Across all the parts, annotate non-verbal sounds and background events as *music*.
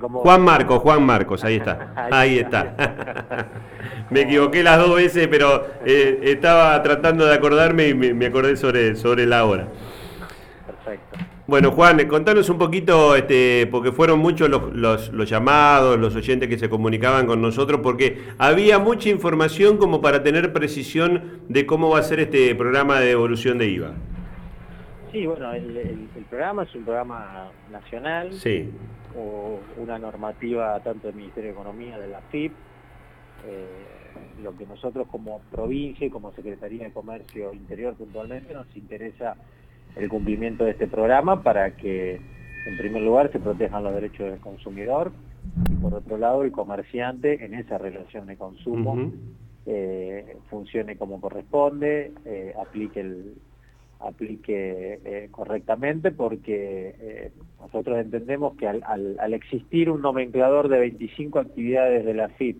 Juan Marcos, Juan Marcos, ahí está. *laughs* ahí, está. *laughs* me equivoqué las dos veces, pero eh, estaba tratando de acordarme y me, acordé sobre, sobre la hora. Perfecto. Bueno, Juan, contanos un poquito, este, porque fueron muchos los, los, llamados, los oyentes que se comunicaban con nosotros, porque había mucha información como para tener precisión de cómo va a ser este programa de devolución de IVA. Sí, bueno, el, programa es un programa nacional, sí. O una normativa tanto del Ministerio de Economía, de la FIP, eh, lo que nosotros como provincia y como Secretaría de Comercio Interior puntualmente nos interesa el cumplimiento de este programa para que, en primer lugar, se protejan los derechos del consumidor y, por otro lado, el comerciante en esa relación de consumo eh, funcione como corresponde, eh, aplique el aplique eh, correctamente porque nosotros entendemos que al, al, existir un nomenclador de 25 actividades de la FIP,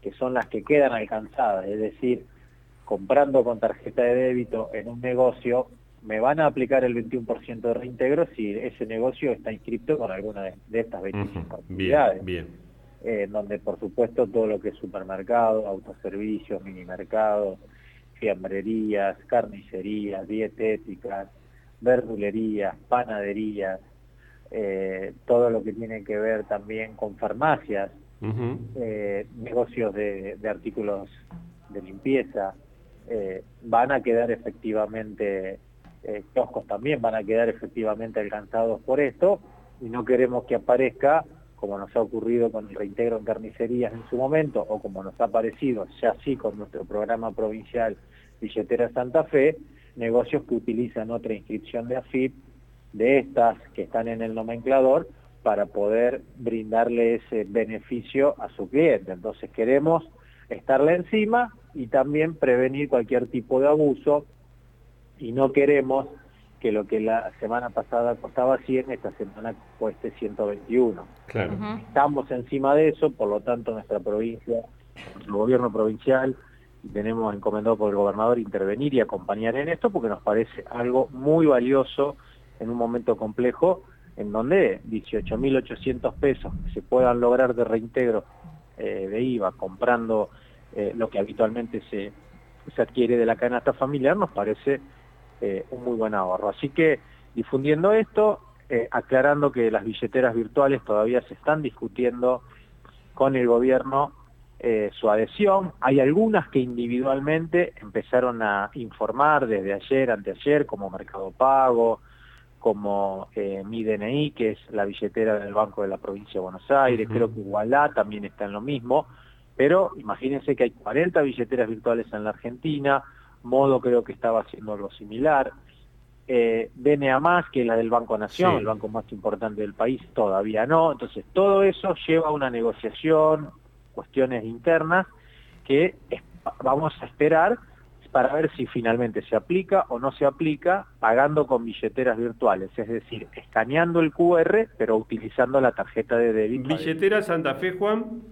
que son las que quedan alcanzadas, es decir, comprando con tarjeta de débito en un negocio, me van a aplicar el 21% de reintegro si ese negocio está inscrito con alguna de, estas 25 actividades. Bien, eh, donde por supuesto todo lo que es supermercado, autoservicios, minimercados, fiambrerías, carnicerías, dietéticas, verdulerías, panaderías, eh, todo lo que tiene que ver también con farmacias, eh, negocios de, artículos de limpieza, van a quedar efectivamente eh, kioscos también van a quedar efectivamente alcanzados por esto y no queremos que aparezca, como nos ha ocurrido con el reintegro en carnicerías en su momento, o como nos ha aparecido ya sí con nuestro programa provincial Billetera Santa Fe, negocios que utilizan otra inscripción de AFIP, de estas que están en el nomenclador, para poder brindarle ese beneficio a su cliente. Entonces queremos estarle encima y también prevenir cualquier tipo de abuso y no queremos que lo que la semana pasada costaba 100, esta semana cueste 121. Claro. Estamos encima de eso, por lo tanto nuestra provincia, nuestro gobierno provincial, tenemos encomendado por el gobernador intervenir y acompañar en esto porque nos parece algo muy valioso en un momento complejo en donde 18.800 pesos que se puedan lograr de reintegro eh, de IVA comprando eh, lo que habitualmente se, se adquiere de la canasta familiar nos parece eh, un muy buen ahorro. Así que difundiendo esto, eh, aclarando que las billeteras virtuales todavía se están discutiendo con el gobierno eh, su adhesión. Hay algunas que individualmente empezaron a informar desde ayer, anteayer, como Mercado Pago, como mi DNI, que es la billetera del Banco de la Provincia de Buenos Aires, creo que Igualá también está en lo mismo, pero imagínense que hay 40 billeteras virtuales en la Argentina, Modo creo que estaba haciendo algo similar. Eh, BNA más, que es la del Banco Nación, el banco más importante del país, todavía no. Entonces todo eso lleva a una negociación, cuestiones internas, que vamos a esperar para ver si finalmente se aplica o no se aplica pagando con billeteras virtuales, es decir, escaneando el QR pero utilizando la tarjeta de débito. ¿Billetera Santa Fe, Juan?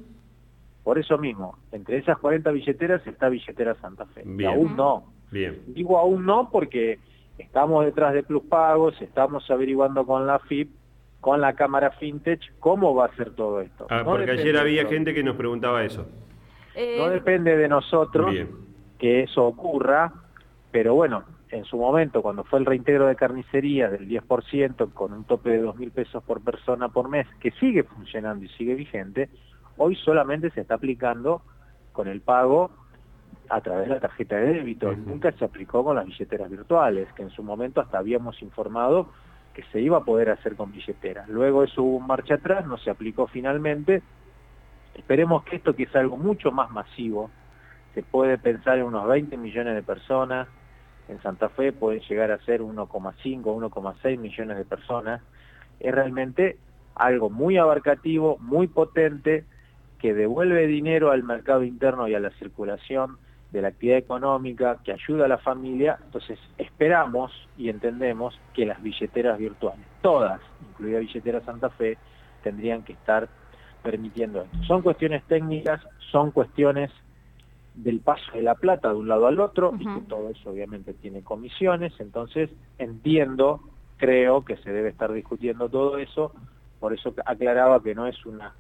Por eso mismo, entre esas 40 billeteras está billetera Santa Fe. aún no. Bien. Digo aún no porque estamos detrás de Plus Pagos, estamos averiguando con la FIP, con la cámara FinTech, cómo va a ser todo esto. Ah, porque ayer había gente que nos preguntaba eso. Eh, no depende de nosotros que eso ocurra, pero bueno, en su momento, cuando fue el reintegro de carnicería del 10% con un tope de 2 mil pesos por persona por mes, que sigue funcionando y sigue vigente, Hoy solamente se está aplicando con el pago a través de la tarjeta de débito. Nunca se aplicó con las billeteras virtuales, que en su momento hasta habíamos informado que se iba a poder hacer con billeteras. Luego eso hubo un marcha atrás, no se aplicó finalmente. Esperemos que esto, que es algo mucho más masivo, se puede pensar en unos 20 millones de personas, en Santa Fe puede llegar a ser 1,5, 1,6 millones de personas, es realmente algo muy abarcativo, muy potente, que devuelve dinero al mercado interno y a la circulación de la actividad económica, que ayuda a la familia, entonces esperamos y entendemos que las billeteras virtuales, todas, incluida billetera Santa Fe, tendrían que estar permitiendo esto. Son cuestiones técnicas, son cuestiones del paso de la plata de un lado al otro, y que todo eso obviamente tiene comisiones, entonces entiendo, creo que se debe estar discutiendo todo eso, por eso aclaraba que no es una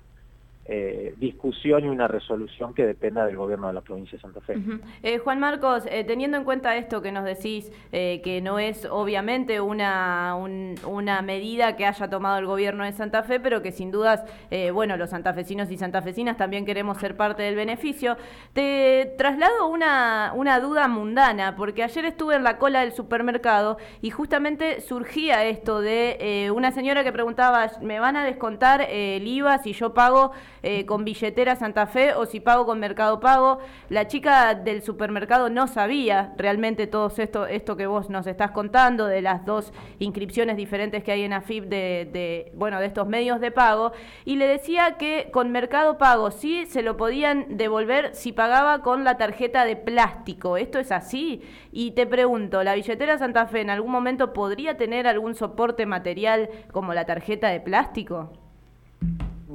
eh, discusión y una resolución que dependa del gobierno de la provincia de Santa Fe. Eh, Juan Marcos, eh, teniendo en cuenta esto que nos decís, que no es obviamente una, una medida que haya tomado el gobierno de Santa Fe, pero que sin dudas, bueno, los santafesinos y santafesinas también queremos ser parte del beneficio, te traslado una, una duda mundana, porque ayer estuve en la cola del supermercado y justamente surgía esto de una señora que preguntaba, ¿me van a descontar el IVA si yo pago eh, con billetera Santa Fe o si pago con Mercado Pago. La chica del supermercado no sabía realmente todo esto, esto que vos nos estás contando de las dos inscripciones diferentes que hay en AFIP de, bueno, de estos medios de pago y le decía que con Mercado Pago sí se lo podían devolver si pagaba con la tarjeta de plástico. ¿Esto es así? Y te pregunto, ¿la billetera Santa Fe en algún momento podría tener algún soporte material como la tarjeta de plástico?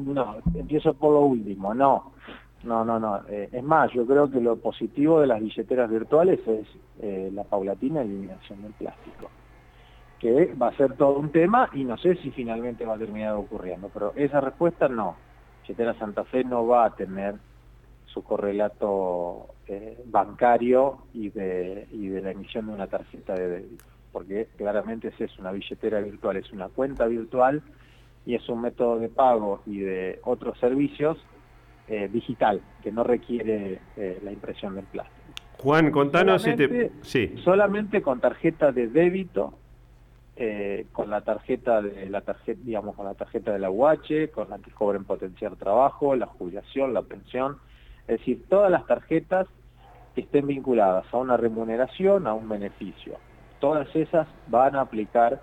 No, empiezo por lo último, no. No, no, no. Eh, es más, yo creo que lo positivo de las billeteras virtuales es eh, la paulatina eliminación del plástico, que va a ser todo un tema y no sé si finalmente va a terminar ocurriendo, pero esa respuesta no. Billetera Santa Fe no va a tener su correlato eh, bancario y de, la emisión de una tarjeta de débito, porque claramente es una billetera virtual, es una cuenta virtual y es un método de pago y de otros servicios eh, digital, que no requiere eh, la impresión del plástico. Juan, contanos si te... Sí. Solamente con tarjeta de débito, eh, con la tarjeta de la tarjeta, digamos, con la tarjeta de la UH, con la que cobren potenciar trabajo, la jubilación, la pensión, es decir, todas las tarjetas que estén vinculadas a una remuneración, a un beneficio. Todas esas van a aplicar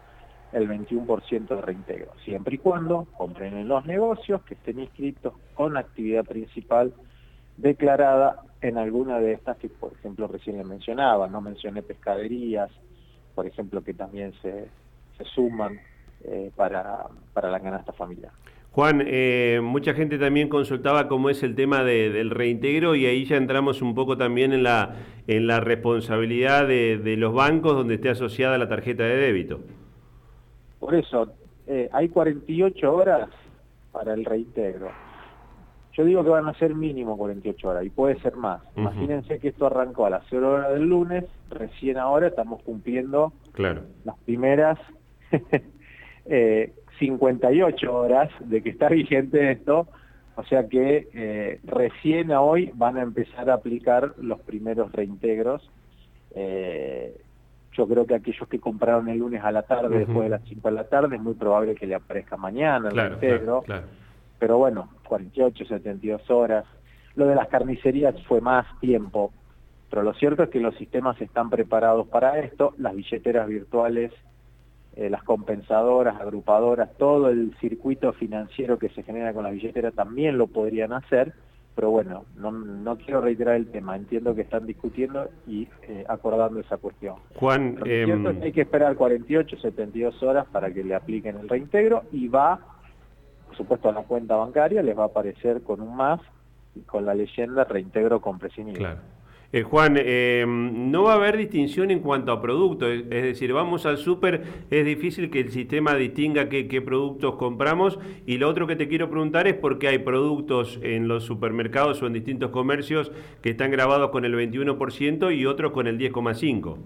el 21% de reintegro, siempre y cuando compren en los negocios que estén inscritos con actividad principal declarada en alguna de estas que, por ejemplo, recién le mencionaba, no mencioné pescaderías, por ejemplo, que también se, se suman eh, para, para la canasta familiar. Juan, eh, mucha gente también consultaba cómo es el tema del reintegro y ahí ya entramos un poco también en la, en la responsabilidad de los bancos donde esté asociada la tarjeta de débito. Por eso, eh, hay 48 horas para el reintegro. Yo digo que van a ser mínimo 48 horas y puede ser más. Imagínense que esto arrancó a las 0 horas del lunes, recién ahora estamos cumpliendo claro. las primeras *laughs* eh, 58 horas de que está *laughs* vigente esto, o sea que eh, recién a hoy van a empezar a aplicar los primeros reintegros. Eh, yo creo que aquellos que compraron el lunes a la tarde, después de las 5 de la tarde, es muy probable que le aparezca mañana el reintegro. Pero bueno, 48, 72 horas. Lo de las carnicerías fue más tiempo. Pero lo cierto es que los sistemas están preparados para esto. Las billeteras virtuales, eh, las compensadoras, agrupadoras, todo el circuito financiero que se genera con las billeteras también lo podrían hacer pero bueno, no, no, quiero reiterar el tema, entiendo que están discutiendo y eh, acordando esa cuestión. Juan, eh, hay que esperar 48, 72 horas para que le apliquen el reintegro y va, por supuesto, a la cuenta bancaria, les va a aparecer con un más y con la leyenda reintegro con Claro. Eh, Juan, em, no va a haber distinción en cuanto a productos, es, decir, vamos al súper, es difícil que el sistema distinga qué, productos compramos y lo otro que te quiero preguntar es por qué hay productos en los supermercados o en distintos comercios que están grabados con el 21% y otros con el 10,5%.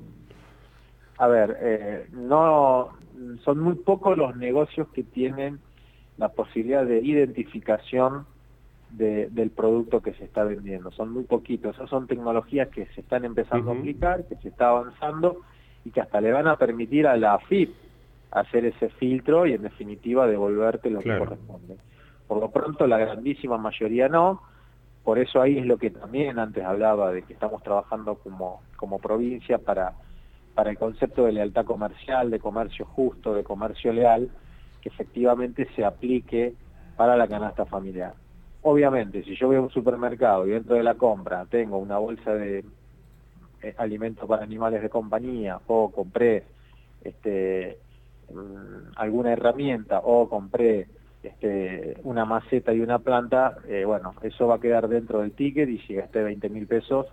A ver, eh, no son muy pocos los negocios que tienen la posibilidad de identificación del producto que se está vendiendo. Son muy poquitos. Esas son tecnologías que se están empezando a aplicar, que se está avanzando y que hasta le van a permitir a la AFIP hacer ese filtro y en definitiva devolverte lo que corresponde. Por lo pronto la grandísima mayoría no, por eso ahí es lo que también antes hablaba de que estamos trabajando como, como provincia para, para el concepto de lealtad comercial, de comercio justo, de comercio leal, que efectivamente se aplique para la canasta familiar. Obviamente, si yo voy a un supermercado y dentro de la compra tengo una bolsa de eh, alimentos para animales de compañía o compré este, mm, alguna herramienta o compré este, una maceta y una planta, eh, bueno, eso va a quedar dentro del ticket y si gasté 20 mil pesos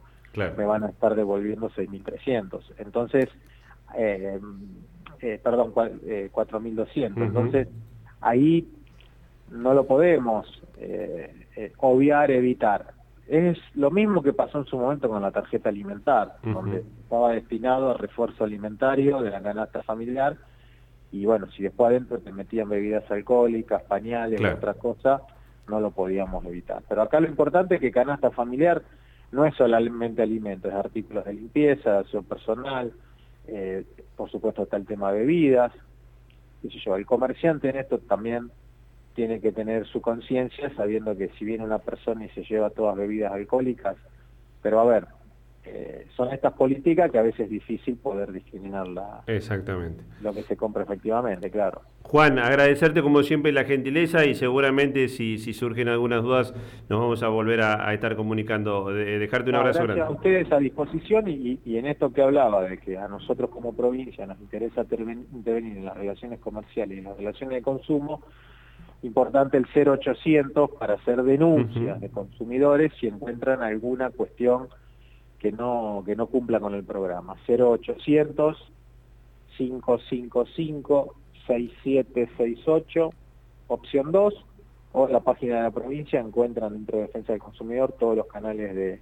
me van a estar devolviendo 6.300. Entonces, eh, eh, perdón, 4.200. Entonces, ahí no lo podemos eh, eh, obviar, evitar. Es lo mismo que pasó en su momento con la tarjeta alimentar, donde estaba destinado a refuerzo alimentario de la canasta familiar y bueno, si después adentro te metían bebidas alcohólicas, pañales, y otra cosa, no lo podíamos evitar. Pero acá lo importante es que canasta familiar no es solamente alimentos, es artículos de limpieza, de acción personal, eh, por supuesto está el tema de bebidas, yo, el comerciante en esto también tiene que tener su conciencia sabiendo que si viene una persona y se lleva todas bebidas alcohólicas, pero a ver, eh, son estas políticas que a veces es difícil poder discriminarla. Exactamente. Lo que se compra efectivamente, claro. Juan, agradecerte como siempre la gentileza y seguramente si, si surgen algunas dudas nos vamos a volver a, estar comunicando. dejarte un abrazo grande. a ustedes a disposición y, y, en esto que hablaba de que a nosotros como provincia nos interesa intervenir en las relaciones comerciales y en las relaciones de consumo, importante el 0800 para hacer denuncias de consumidores si encuentran alguna cuestión que no, que no cumpla con el programa. 0800 555 6768, opción 2, o en la página de la provincia encuentran dentro de Defensa del Consumidor todos los canales de,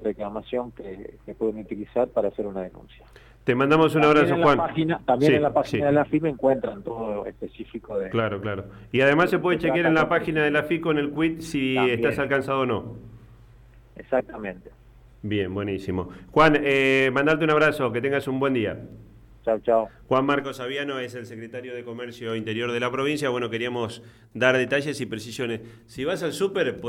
reclamación que, pueden utilizar para hacer una denuncia. Te mandamos un abrazo, Juan. también en la página de la FIP encuentran todo específico de... Claro, claro. Y además se puede chequear en la página de la FIP con el quit si estás alcanzado o no. Exactamente. Bien, buenísimo. Juan, eh, mandarte un abrazo, que tengas un buen día. Chao, chao. Juan Marcos Aviano es el secretario de Comercio Interior de la provincia. Bueno, queríamos dar detalles y precisiones. Si vas al súper,